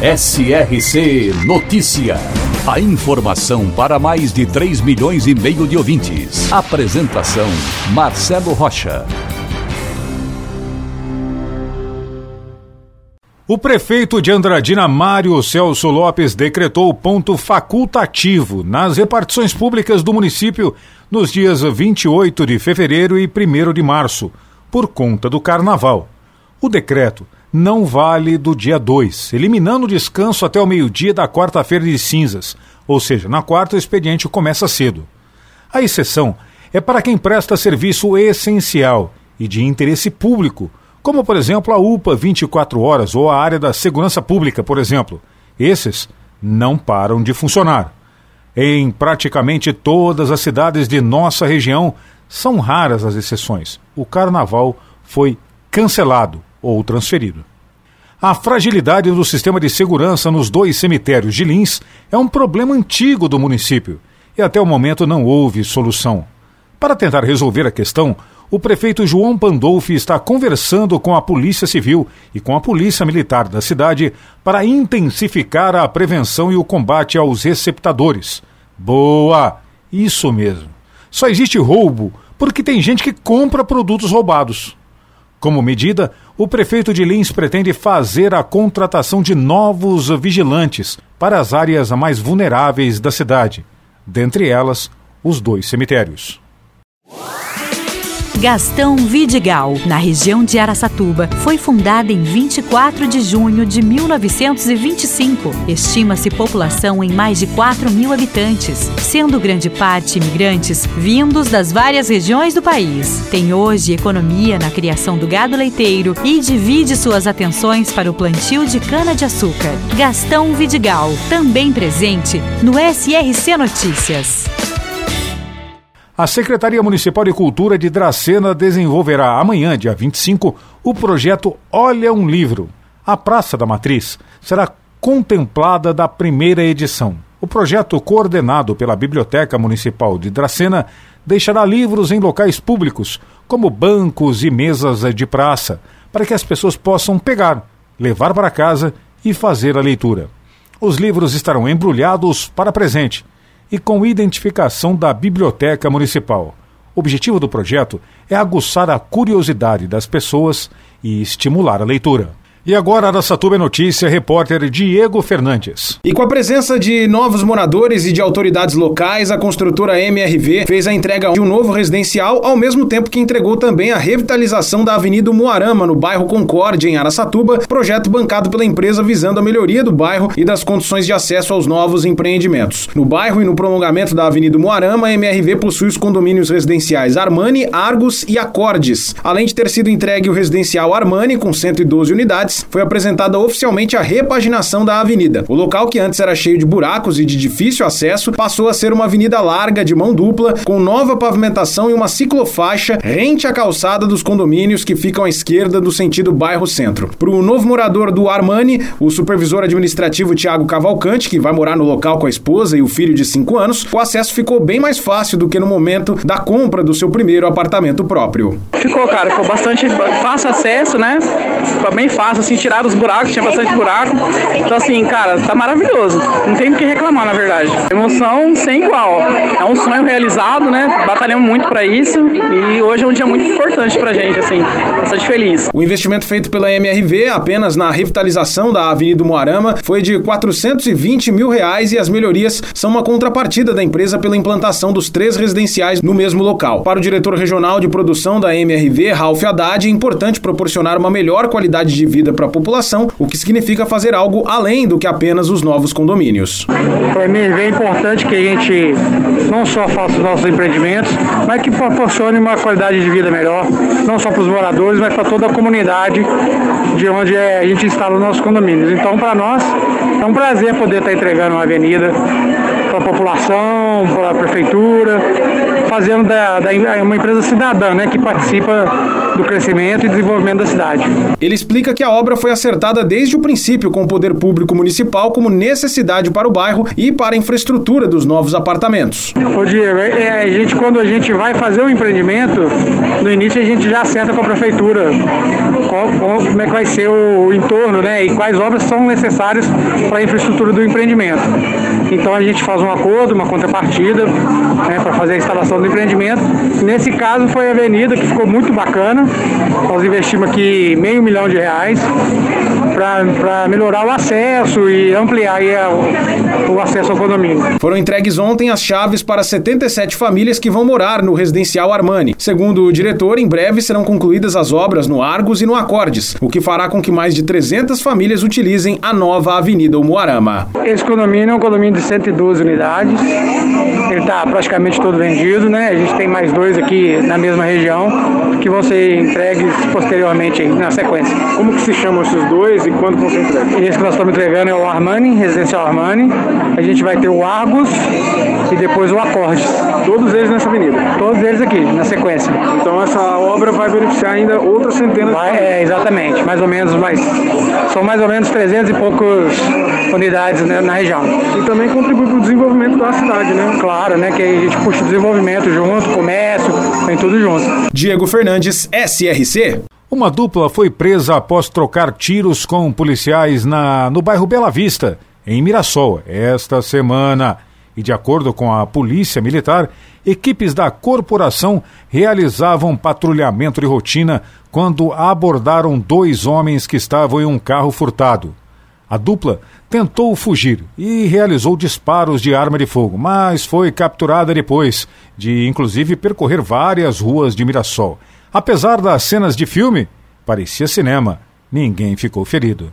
SRC Notícia. A informação para mais de 3 milhões e meio de ouvintes. Apresentação: Marcelo Rocha. O prefeito de Andradina, Mário Celso Lopes, decretou ponto facultativo nas repartições públicas do município nos dias 28 de fevereiro e 1 de março, por conta do carnaval. O decreto não vale do dia 2, eliminando o descanso até o meio-dia da quarta-feira de cinzas, ou seja, na quarta o expediente começa cedo. A exceção é para quem presta serviço essencial e de interesse público, como por exemplo a UPA 24 horas ou a área da segurança pública, por exemplo. Esses não param de funcionar. Em praticamente todas as cidades de nossa região, são raras as exceções. O carnaval foi cancelado ou transferido. A fragilidade do sistema de segurança nos dois cemitérios de Lins é um problema antigo do município e até o momento não houve solução. Para tentar resolver a questão, o prefeito João Pandolfi está conversando com a Polícia Civil e com a Polícia Militar da cidade para intensificar a prevenção e o combate aos receptadores. Boa! Isso mesmo. Só existe roubo porque tem gente que compra produtos roubados. Como medida, o prefeito de Lins pretende fazer a contratação de novos vigilantes para as áreas mais vulneráveis da cidade, dentre elas, os dois cemitérios. Gastão Vidigal, na região de Araçatuba, foi fundada em 24 de junho de 1925. Estima-se população em mais de 4 mil habitantes, sendo grande parte imigrantes vindos das várias regiões do país. Tem hoje economia na criação do gado leiteiro e divide suas atenções para o plantio de cana-de-açúcar. Gastão Vidigal, também presente no SRC Notícias. A Secretaria Municipal de Cultura de Dracena desenvolverá amanhã, dia 25, o projeto Olha um Livro. A Praça da Matriz será contemplada da primeira edição. O projeto, coordenado pela Biblioteca Municipal de Dracena, deixará livros em locais públicos, como bancos e mesas de praça, para que as pessoas possam pegar, levar para casa e fazer a leitura. Os livros estarão embrulhados para presente e com identificação da Biblioteca Municipal. O objetivo do projeto é aguçar a curiosidade das pessoas e estimular a leitura. E agora, Araçatuba é Notícia, repórter Diego Fernandes. E com a presença de novos moradores e de autoridades locais, a construtora MRV fez a entrega de um novo residencial, ao mesmo tempo que entregou também a revitalização da Avenida Moarama, no bairro Concórdia, em Araçatuba, projeto bancado pela empresa visando a melhoria do bairro e das condições de acesso aos novos empreendimentos. No bairro e no prolongamento da Avenida Moarama, a MRV possui os condomínios residenciais Armani, Argos e Acordes. Além de ter sido entregue o residencial Armani, com 112 unidades, foi apresentada oficialmente a repaginação da avenida. O local, que antes era cheio de buracos e de difícil acesso, passou a ser uma avenida larga de mão dupla, com nova pavimentação e uma ciclofaixa rente à calçada dos condomínios que ficam à esquerda do sentido bairro-centro. Para o novo morador do Armani, o supervisor administrativo Tiago Cavalcante, que vai morar no local com a esposa e o filho de 5 anos, o acesso ficou bem mais fácil do que no momento da compra do seu primeiro apartamento próprio. Ficou, cara, ficou bastante fácil acesso, né? Ficou bem fácil, assim, tirar os buracos, tinha bastante buraco. Então, assim, cara, tá maravilhoso. Não tem o que reclamar, na verdade. Emoção sem igual. É um sonho realizado, né? Batalhamos muito para isso e hoje é um dia muito importante pra gente, assim. Bastante feliz. O investimento feito pela MRV apenas na revitalização da Avenida Moarama foi de 420 mil reais e as melhorias são uma contrapartida da empresa pela implantação dos três residenciais no mesmo local. Para o diretor regional de produção da MRV, Ralph Haddad, é importante proporcionar uma melhor qualidade de vida para a população, o que significa fazer algo além do que apenas os novos condomínios. Para mim é importante que a gente não só faça os nossos empreendimentos, mas que proporcione uma qualidade de vida melhor, não só para os moradores, mas para toda a comunidade de onde é, a gente instala os nossos condomínios. Então, para nós, é um prazer poder estar entregando uma avenida para a população, para a prefeitura fazendo da, da, uma empresa cidadã, né, que participa do crescimento e desenvolvimento da cidade. Ele explica que a obra foi acertada desde o princípio com o poder público municipal como necessidade para o bairro e para a infraestrutura dos novos apartamentos. Ô Diego, é, é, a gente, quando a gente vai fazer um empreendimento, no início a gente já acerta com a prefeitura qual, qual, como é que vai ser o, o entorno, né, e quais obras são necessárias para a infraestrutura do empreendimento. Então a gente faz um acordo, uma contrapartida, né, para fazer a instalação do empreendimento. Nesse caso foi a avenida que ficou muito bacana. Nós investimos aqui meio milhão de reais para melhorar o acesso e ampliar a, o acesso ao condomínio. Foram entregues ontem as chaves para 77 famílias que vão morar no residencial Armani. Segundo o diretor, em breve serão concluídas as obras no Argos e no Acordes, o que fará com que mais de 300 famílias utilizem a nova Avenida Umuarama. Esse condomínio é um condomínio de 112 unidades. Ele está praticamente todo vendido, né? A gente tem mais dois aqui na mesma região que vão ser entregues posteriormente na sequência. Como que se chamam esses dois e quando vão ser entregues? Esse que nós estamos entregando é o Armani, Residencial Armani. A gente vai ter o Argos e depois o Acordes. Todos eles nessa avenida? Todos eles aqui, na sequência. Então essa obra vai beneficiar ainda outras centenas vai, de É, exatamente, mais ou menos, mas são mais ou menos 300 e poucas unidades né, na região. E também contribui para o desenvolvimento da cidade, né? Claro, né? Que a gente puxa o desenvolvimento junto, comércio, vem tudo junto. Diego Fernandes, SRC. Uma dupla foi presa após trocar tiros com policiais na, no bairro Bela Vista, em Mirassol, esta semana. E de acordo com a Polícia Militar, equipes da corporação realizavam patrulhamento de rotina quando abordaram dois homens que estavam em um carro furtado. A dupla tentou fugir e realizou disparos de arma de fogo, mas foi capturada depois de, inclusive, percorrer várias ruas de Mirassol. Apesar das cenas de filme, parecia cinema. Ninguém ficou ferido.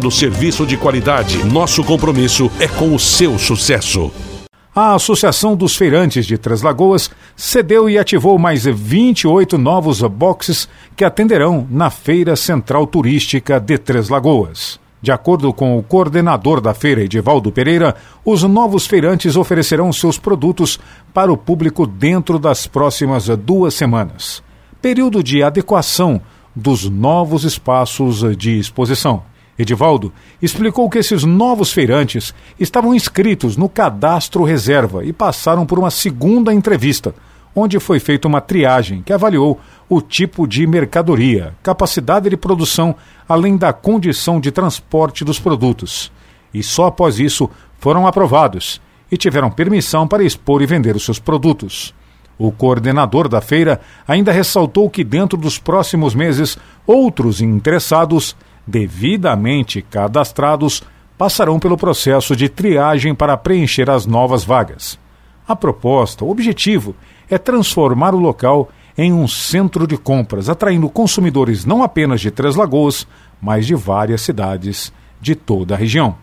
oferecendo serviço de qualidade. Nosso compromisso é com o seu sucesso. A Associação dos Feirantes de Três Lagoas cedeu e ativou mais 28 novos boxes que atenderão na Feira Central Turística de Três Lagoas. De acordo com o coordenador da feira, Edivaldo Pereira, os novos feirantes oferecerão seus produtos para o público dentro das próximas duas semanas. Período de adequação dos novos espaços de exposição. Edivaldo explicou que esses novos feirantes estavam inscritos no cadastro reserva e passaram por uma segunda entrevista, onde foi feita uma triagem que avaliou o tipo de mercadoria, capacidade de produção, além da condição de transporte dos produtos. E só após isso foram aprovados e tiveram permissão para expor e vender os seus produtos. O coordenador da feira ainda ressaltou que, dentro dos próximos meses, outros interessados devidamente cadastrados passarão pelo processo de triagem para preencher as novas vagas. A proposta, o objetivo, é transformar o local em um centro de compras, atraindo consumidores não apenas de Três Lagoas, mas de várias cidades de toda a região.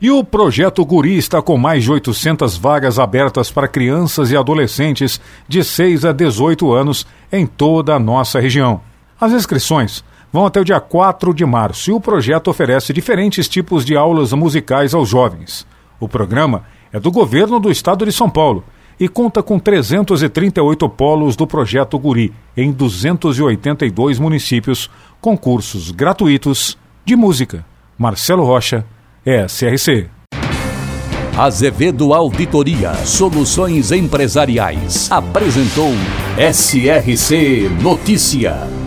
E o projeto Guri está com mais de 800 vagas abertas para crianças e adolescentes de 6 a 18 anos em toda a nossa região. As inscrições vão até o dia 4 de março e o projeto oferece diferentes tipos de aulas musicais aos jovens. O programa é do governo do estado de São Paulo e conta com 338 polos do projeto Guri em 282 municípios, com cursos gratuitos de música. Marcelo Rocha, SRC. Azevedo Auditoria Soluções Empresariais apresentou SRC Notícia.